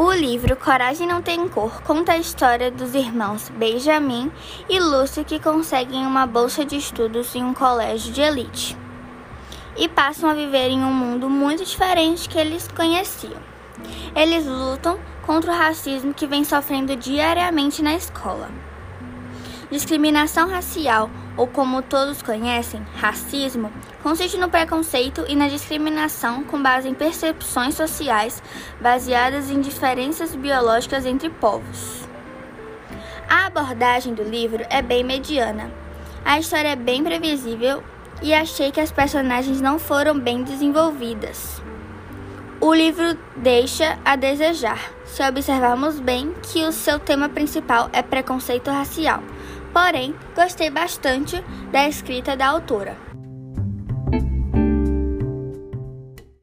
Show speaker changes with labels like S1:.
S1: O livro Coragem Não Tem Cor conta a história dos irmãos Benjamin e Lúcia que conseguem uma bolsa de estudos em um colégio de elite e passam a viver em um mundo muito diferente que eles conheciam. Eles lutam contra o racismo que vem sofrendo diariamente na escola. Discriminação racial, ou como todos conhecem, racismo, consiste no preconceito e na discriminação com base em percepções sociais baseadas em diferenças biológicas entre povos. A abordagem do livro é bem mediana. A história é bem previsível e achei que as personagens não foram bem desenvolvidas. O livro deixa a desejar, se observarmos bem que o seu tema principal é preconceito racial. Porém, gostei bastante da escrita da autora.